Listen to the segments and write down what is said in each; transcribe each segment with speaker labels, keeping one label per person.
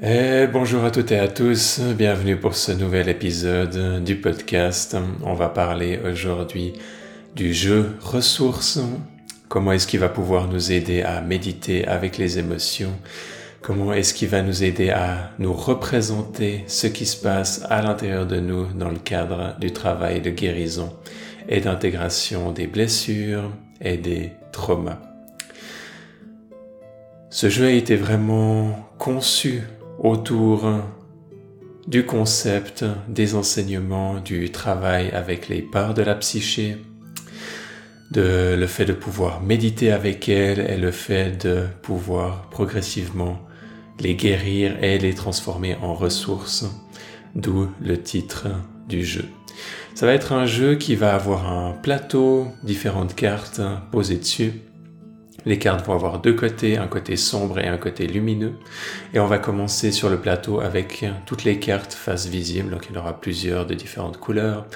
Speaker 1: Et bonjour à toutes et à tous, bienvenue pour ce nouvel épisode du podcast. On va parler aujourd'hui du jeu ressources. Comment est-ce qu'il va pouvoir nous aider à méditer avec les émotions? Comment est-ce qu'il va nous aider à nous représenter ce qui se passe à l'intérieur de nous dans le cadre du travail de guérison et d'intégration des blessures et des traumas? Ce jeu a été vraiment conçu autour du concept des enseignements, du travail avec les parts de la psyché, de le fait de pouvoir méditer avec elles et le fait de pouvoir progressivement les guérir et les transformer en ressources, d'où le titre du jeu. Ça va être un jeu qui va avoir un plateau, différentes cartes posées dessus, les cartes vont avoir deux côtés, un côté sombre et un côté lumineux. Et on va commencer sur le plateau avec toutes les cartes face visible. Donc il y en aura plusieurs de différentes couleurs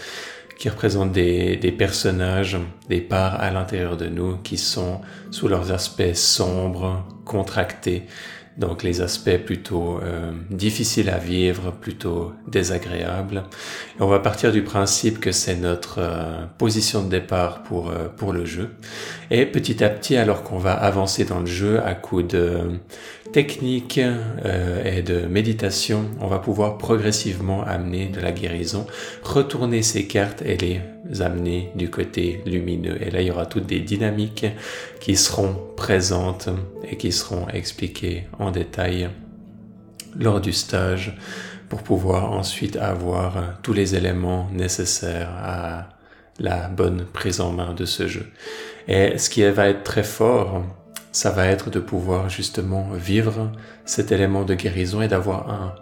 Speaker 1: qui représentent des, des personnages, des parts à l'intérieur de nous qui sont sous leurs aspects sombres, contractés, donc les aspects plutôt euh, difficiles à vivre, plutôt désagréables. On va partir du principe que c'est notre euh, position de départ pour, euh, pour le jeu. Et petit à petit, alors qu'on va avancer dans le jeu à coup de technique et de méditation, on va pouvoir progressivement amener de la guérison, retourner ces cartes et les amener du côté lumineux. Et là, il y aura toutes des dynamiques qui seront présentes et qui seront expliquées en détail lors du stage pour pouvoir ensuite avoir tous les éléments nécessaires à la bonne prise en main de ce jeu. Et ce qui va être très fort, ça va être de pouvoir justement vivre cet élément de guérison et d'avoir un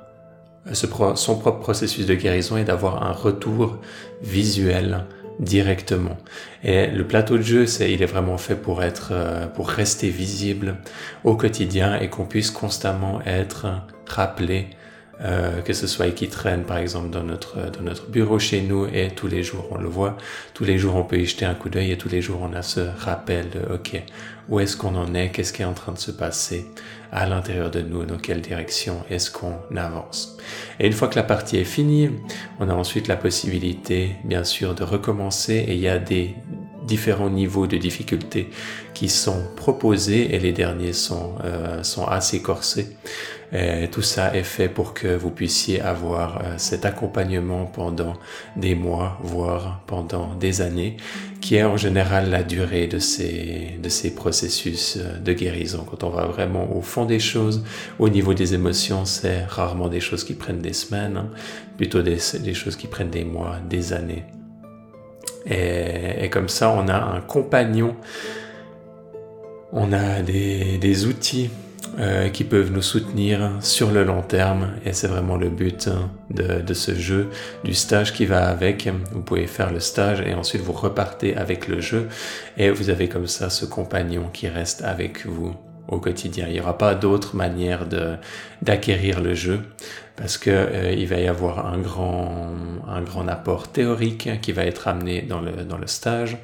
Speaker 1: son propre processus de guérison et d'avoir un retour visuel directement. Et le plateau de jeu, c'est, il est vraiment fait pour être, euh, pour rester visible au quotidien et qu'on puisse constamment être rappelé euh, que ce soit qui traîne par exemple dans notre, dans notre bureau chez nous et tous les jours on le voit, tous les jours on peut y jeter un coup d'œil et tous les jours on a ce rappel de ok, où est-ce qu'on en est, qu'est-ce qui est en train de se passer à l'intérieur de nous, dans quelle direction est-ce qu'on avance. Et une fois que la partie est finie, on a ensuite la possibilité bien sûr de recommencer et il y a des différents niveaux de difficulté qui sont proposés et les derniers sont, euh, sont assez corsés. Et tout ça est fait pour que vous puissiez avoir euh, cet accompagnement pendant des mois, voire pendant des années, qui est en général la durée de ces, processus euh, de guérison. Quand on va vraiment au fond des choses, au niveau des émotions, c'est rarement des choses qui prennent des semaines, hein, plutôt des choses qui prennent des mois, des années. Et, comme ça, on a un compagnon, on a des, outils euh, qui peuvent nous soutenir sur le long terme. Et c'est vraiment le but hein, de, ce jeu, du stage qui va avec. Vous pouvez faire le stage et ensuite vous repartez avec le jeu. Et vous avez comme ça ce compagnon qui reste avec vous au quotidien. Il n'y aura pas d'autre manière de d'acquérir le jeu parce que euh, il va y avoir un grand un grand apport théorique qui va être amené dans le dans le stage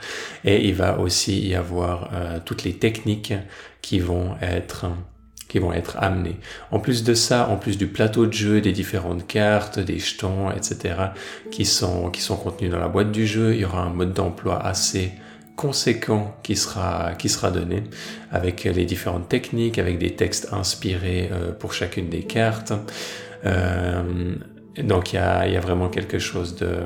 Speaker 1: et il va aussi y avoir euh, toutes les techniques qui vont être qui vont être amenés. En plus de ça, en plus du plateau de jeu, des différentes cartes, des jetons, etc., qui sont, qui sont contenus dans la boîte du jeu, il y aura un mode d'emploi assez conséquent qui sera, donné avec les différentes techniques, avec des textes inspirés euh, pour chacune des cartes. Euh, donc il y a, vraiment quelque chose de,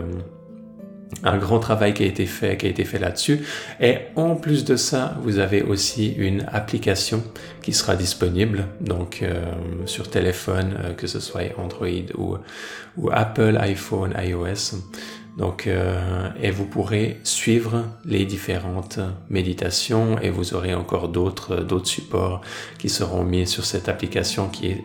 Speaker 1: un grand travail qui a été fait, qui a été fait là-dessus. Et en plus de ça, vous avez aussi une application qui sera disponible, donc euh, sur téléphone, que ce soit Android ou Apple, iPhone, iOS. Donc, euh, et vous pourrez suivre les différentes méditations et vous aurez encore d'autres d'autres supports qui seront mis sur cette application qui est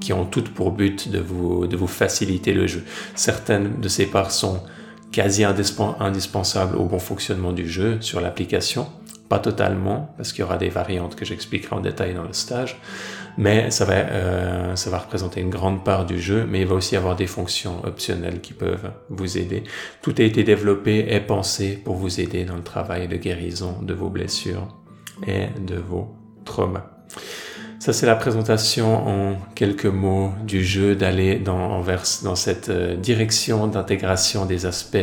Speaker 1: qui ont toutes pour but de vous de vous faciliter le jeu. Certaines de ces parts sont quasi indispensable au bon fonctionnement du jeu sur l'application. Pas totalement, parce qu'il y aura des variantes que j'expliquerai en détail dans le stage, mais ça va, euh, ça va représenter une grande part du jeu, mais il va aussi avoir des fonctions optionnelles qui peuvent vous aider. Tout a été développé et pensé pour vous aider dans le travail de guérison de vos blessures et de vos traumas. Ça, c'est la présentation en quelques mots du jeu d'aller dans, dans cette euh, direction d'intégration des aspects,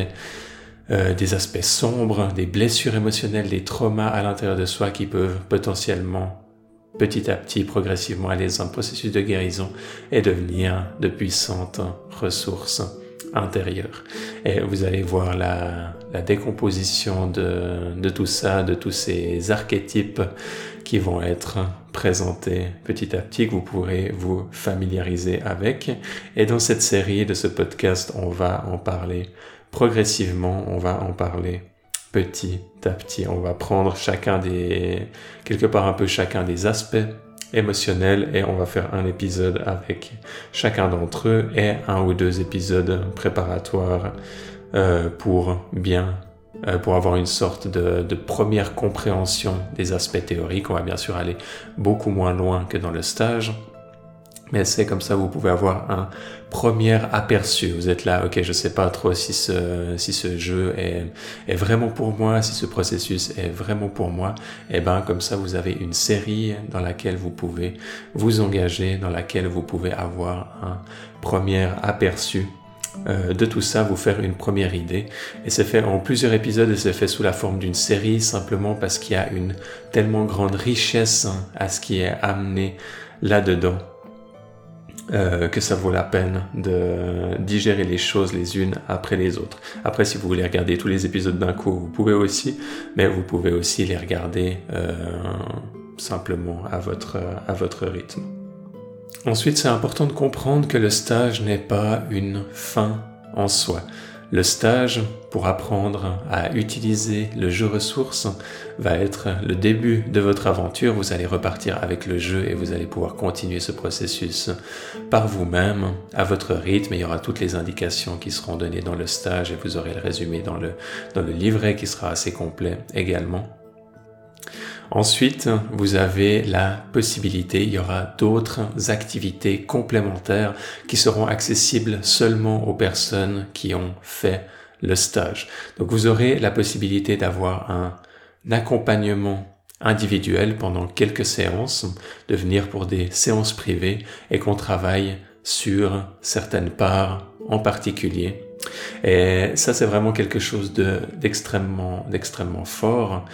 Speaker 1: euh, des aspects sombres, des blessures émotionnelles, des traumas à l'intérieur de soi qui peuvent potentiellement, petit à petit, progressivement aller dans un processus de guérison et devenir de puissantes ressources intérieures. Et vous allez voir la, la décomposition de, de tout ça, de tous ces archétypes qui vont être présentés petit à petit, que vous pourrez vous familiariser avec. Et dans cette série de ce podcast, on va en parler progressivement, on va en parler petit à petit. On va prendre chacun des, quelque part un peu chacun des aspects émotionnels et on va faire un épisode avec chacun d'entre eux et un ou deux épisodes préparatoires euh, pour bien euh, pour avoir une sorte de, de, première compréhension des aspects théoriques. On va bien sûr aller beaucoup moins loin que dans le stage, mais c'est comme ça vous pouvez avoir un premier aperçu. Vous êtes là, ok, je sais pas trop si ce, si ce jeu est, est vraiment pour moi, si ce processus est vraiment pour moi. Et eh ben comme ça vous avez une série dans laquelle vous pouvez vous engager, dans laquelle vous pouvez avoir un premier aperçu euh, de tout ça, vous faire une première idée. Et c'est fait en plusieurs épisodes et c'est fait sous la forme d'une série simplement parce qu'il y a une tellement grande richesse à ce qui est amené là-dedans. Euh, que ça vaut la peine de digérer les choses les unes après les autres. Après, si vous voulez regarder tous les épisodes d'un coup, vous pouvez aussi, mais vous pouvez aussi les regarder euh, simplement à votre, à votre rythme. Ensuite, c'est important de comprendre que le stage n'est pas une fin en soi. Le stage, pour apprendre à utiliser le jeu ressources, va être le début de votre aventure. Vous allez repartir avec le jeu et vous allez pouvoir continuer ce processus par vous-même, à votre rythme. Il y aura toutes les indications qui seront données dans le stage et vous aurez le résumé dans le, dans le livret qui sera assez complet également. Ensuite, vous avez la possibilité, il y aura d'autres activités complémentaires qui seront accessibles seulement aux personnes qui ont fait le stage. Donc vous aurez la possibilité d'avoir un accompagnement individuel pendant quelques séances, de venir pour des séances privées et qu'on travaille sur certaines parts en particulier et ça, c'est vraiment quelque chose d'extrêmement, d'extrêmement fort,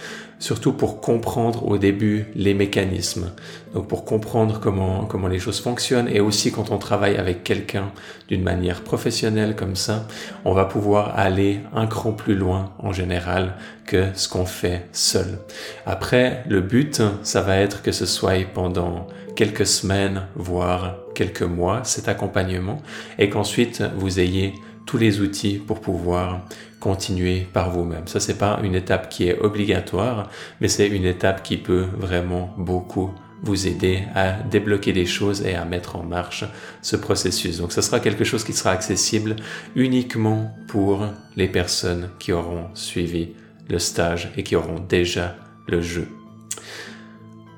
Speaker 1: surtout pour comprendre au début les mécanismes. Donc pour comprendre comment, comment les choses fonctionnent et aussi quand on travaille avec quelqu'un d'une manière professionnelle comme ça, on va pouvoir aller un cran plus loin en général que ce qu'on fait seul. Après, le but, ça va être que ce soit pendant quelques semaines, voire quelques mois, cet accompagnement, et qu'ensuite vous ayez tous les outils pour pouvoir continuer par vous-même. Ça, c'est pas une étape qui est obligatoire, mais c'est une étape qui peut vraiment beaucoup vous aider à débloquer des choses et à mettre en marche ce processus. Donc, ce sera quelque chose qui sera accessible uniquement pour les personnes qui auront suivi le stage et qui auront déjà le jeu.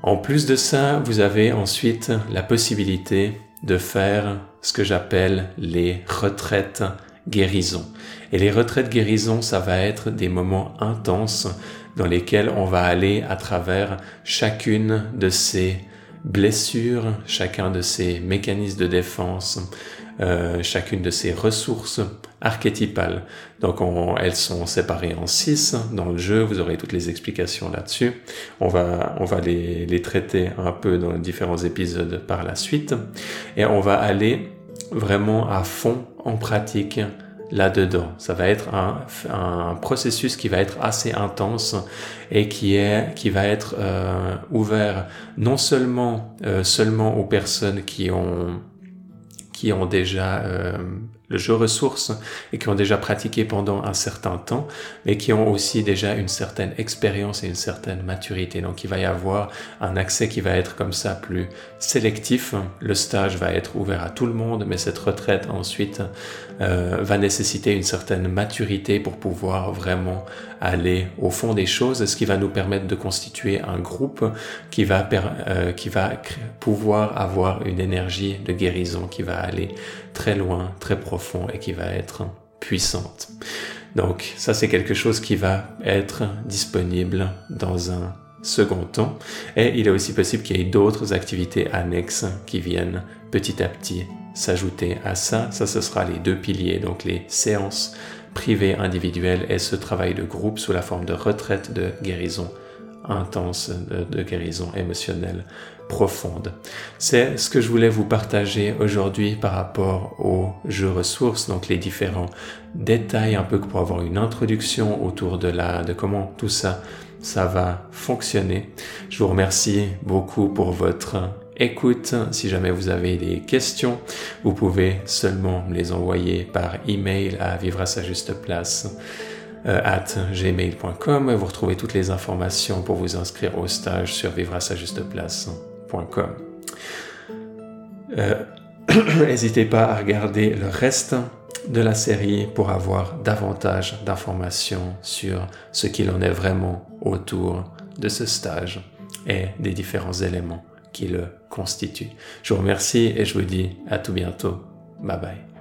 Speaker 1: En plus de ça, vous avez ensuite la possibilité de faire ce que j'appelle les retraites guérison. Et les retraites guérison, ça va être des moments intenses dans lesquels on va aller à travers chacune de ces blessures, chacun de ces mécanismes de défense, euh, chacune de ces ressources archétypales. Donc elles sont séparées en six dans le jeu, vous aurez toutes les explications là-dessus. On va, on va les, les traiter un peu dans différents épisodes par la suite. Et on va aller vraiment à fond en pratique là-dedans. Ça va être un, un, processus qui va être assez intense et qui est qui va être euh, ouvert non seulement euh, seulement aux personnes qui ont qui ont déjà euh, le jeu ressources et qui ont déjà pratiqué pendant un certain temps, mais qui ont aussi déjà une certaine expérience et une certaine maturité. Donc il va y avoir un accès qui va être comme ça plus sélectif. Le stage va être ouvert à tout le monde, mais cette retraite ensuite euh, va nécessiter une certaine maturité pour pouvoir vraiment aller au fond des choses, ce qui va nous permettre de constituer un groupe qui va, euh, qui va pouvoir avoir une énergie de guérison qui va aller très loin, très profond et qui va être puissante. Donc ça c'est quelque chose qui va être disponible dans un second temps. Et il est aussi possible qu'il y ait d'autres activités annexes qui viennent petit à petit s'ajouter à ça. Ça, ce sera les deux piliers, donc les séances privées individuelles et ce travail de groupe sous la forme de retraite de guérison intense, de, guérison émotionnelle profonde. C'est ce que je voulais vous partager aujourd'hui par rapport aux jeux ressources, donc les différents détails un peu pour avoir une introduction autour de la, de comment tout ça, ça va fonctionner. Je vous remercie beaucoup pour votre écoute. Si jamais vous avez des questions, vous pouvez seulement me les envoyer par email à vivre à sa juste place euh, at gmail.com. Vous retrouvez toutes les informations pour vous inscrire au stage sur vivre sa juste place.com. Euh, n'hésitez pas à regarder le reste de la série pour avoir davantage d'informations sur ce qu'il en est vraiment autour de ce stage et des différents éléments qui le constituent. Je vous remercie et je vous dis à tout bientôt. Bye bye.